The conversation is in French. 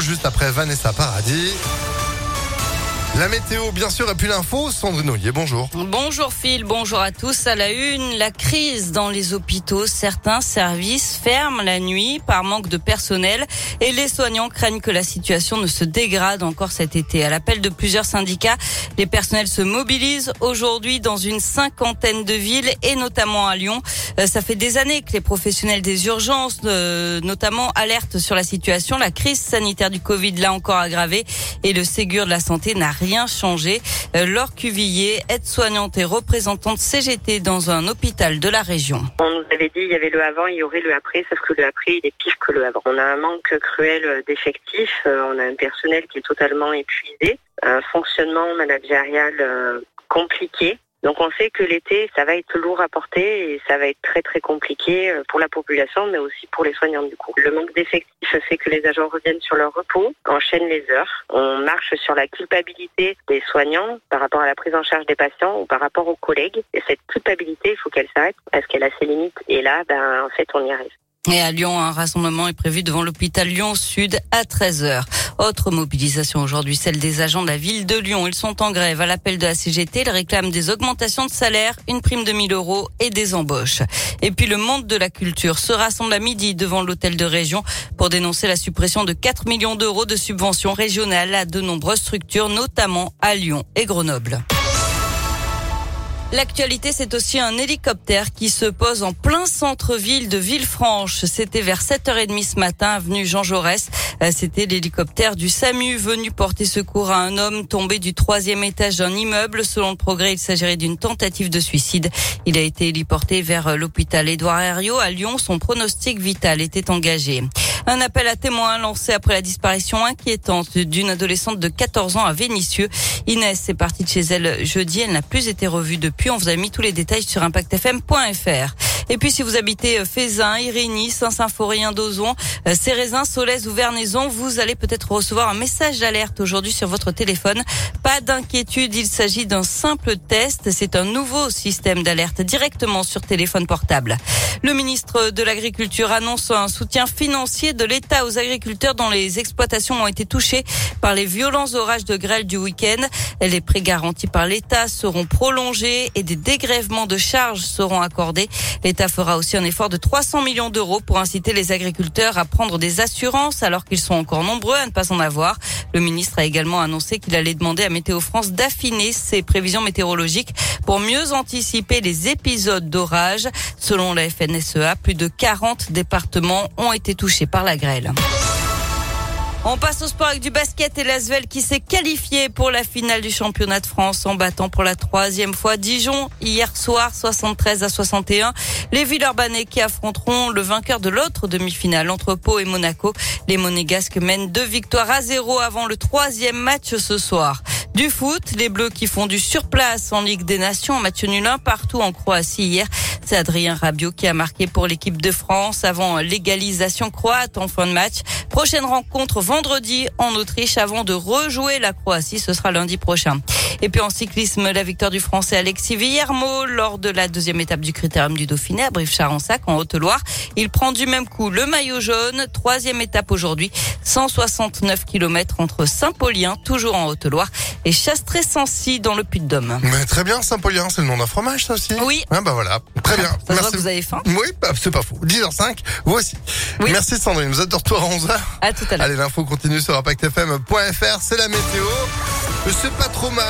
Juste après Vanessa Paradis. La météo, bien sûr, et puis l'info, Sandrine Ollier, bonjour. Bonjour Phil, bonjour à tous. À la une, la crise dans les hôpitaux. Certains services ferment la nuit par manque de personnel et les soignants craignent que la situation ne se dégrade encore cet été. À l'appel de plusieurs syndicats, les personnels se mobilisent aujourd'hui dans une cinquantaine de villes et notamment à Lyon. Euh, ça fait des années que les professionnels des urgences, euh, notamment, alertent sur la situation. La crise sanitaire du Covid l'a encore aggravée et le Ségur de la santé n'a rien changé. Euh, Laure Cuvillier, aide-soignante et représentante CGT dans un hôpital de la région. On nous avait dit il y avait le avant, il y aurait le après, sauf que le après il est pire que le avant. On a un manque cruel d'effectifs, on a un personnel qui est totalement épuisé, un fonctionnement managérial compliqué. Donc on sait que l'été, ça va être lourd à porter et ça va être très très compliqué euh, pour la population, mais aussi pour les soignants du coup. Le manque d'effectifs fait que les agents reviennent sur leur repos, enchaînent les heures. On marche sur la culpabilité des soignants par rapport à la prise en charge des patients ou par rapport aux collègues. Et cette culpabilité, il faut qu'elle s'arrête parce qu'elle a ses limites. Et là, ben en fait, on y arrive. Et à Lyon, un rassemblement est prévu devant l'hôpital Lyon Sud à 13h. Autre mobilisation aujourd'hui, celle des agents de la ville de Lyon. Ils sont en grève à l'appel de la CGT. Ils réclament des augmentations de salaire, une prime de 1000 euros et des embauches. Et puis le monde de la culture se rassemble à midi devant l'hôtel de région pour dénoncer la suppression de 4 millions d'euros de subventions régionales à de nombreuses structures, notamment à Lyon et Grenoble. L'actualité, c'est aussi un hélicoptère qui se pose en plein centre-ville de Villefranche. C'était vers 7h30 ce matin, avenue Jean Jaurès. Euh, c'était l'hélicoptère du SAMU venu porter secours à un homme tombé du troisième étage d'un immeuble. Selon le progrès, il s'agirait d'une tentative de suicide. Il a été héliporté vers l'hôpital Édouard Herriot à Lyon. Son pronostic vital était engagé. Un appel à témoins lancé après la disparition inquiétante d'une adolescente de 14 ans à Vénissieux. Inès est partie de chez elle jeudi. Elle n'a plus été revue depuis. On vous a mis tous les détails sur impactfm.fr. Et puis si vous habitez euh, Fézin, Irénie, Saint-Symphorien, Dozon, euh, Cérézin, Solèze ou Vernaison, vous allez peut-être recevoir un message d'alerte aujourd'hui sur votre téléphone. Pas d'inquiétude, il s'agit d'un simple test. C'est un nouveau système d'alerte directement sur téléphone portable. Le ministre de l'Agriculture annonce un soutien financier de l'État aux agriculteurs dont les exploitations ont été touchées par les violents orages de grêle du week-end. Les prêts garantis par l'État seront prolongés et des dégrèvements de charges seront accordés. L'État fera aussi un effort de 300 millions d'euros pour inciter les agriculteurs à prendre des assurances alors qu'ils sont encore nombreux à ne pas en avoir. Le ministre a également annoncé qu'il allait demander à Météo France d'affiner ses prévisions météorologiques pour mieux anticiper les épisodes d'orage. Selon la FNSEA, plus de 40 départements ont été touchés par la grêle. On passe au sport avec du basket et l'Asvel qui s'est qualifié pour la finale du championnat de France en battant pour la troisième fois Dijon hier soir 73 à 61. Les Villeurbanais qui affronteront le vainqueur de l'autre demi-finale entre Pau et Monaco. Les Monégasques mènent deux victoires à zéro avant le troisième match ce soir. Du foot, les Bleus qui font du surplace en Ligue des Nations, match nul un partout en Croatie hier. C'est Adrien Rabiot qui a marqué pour l'équipe de France avant l'égalisation croate en fin de match. Prochaine rencontre vendredi en Autriche avant de rejouer la Croatie. Ce sera lundi prochain. Et puis en cyclisme, la victoire du Français Alexis Villermo lors de la deuxième étape du Critérium du Dauphiné à Brive-Charensac en Haute-Loire. Il prend du même coup le maillot jaune. Troisième étape aujourd'hui. 169 km entre Saint-Paulien, toujours en Haute-Loire, et Chastré-Sancy dans le Puy-de-Dôme. très bien, Saint-Paulien, c'est le nom d'un fromage, ça aussi Oui. Ah bah voilà, très bien. Ça Merci. que vous avez faim Oui, bah, c'est pas faux. 10h05, vous aussi. Oui. Merci Sandrine, vous êtes de retour à 11h. À tout à l'heure. Allez, l'info continue sur impactfm.fr, c'est la météo. C'est pas trop mal.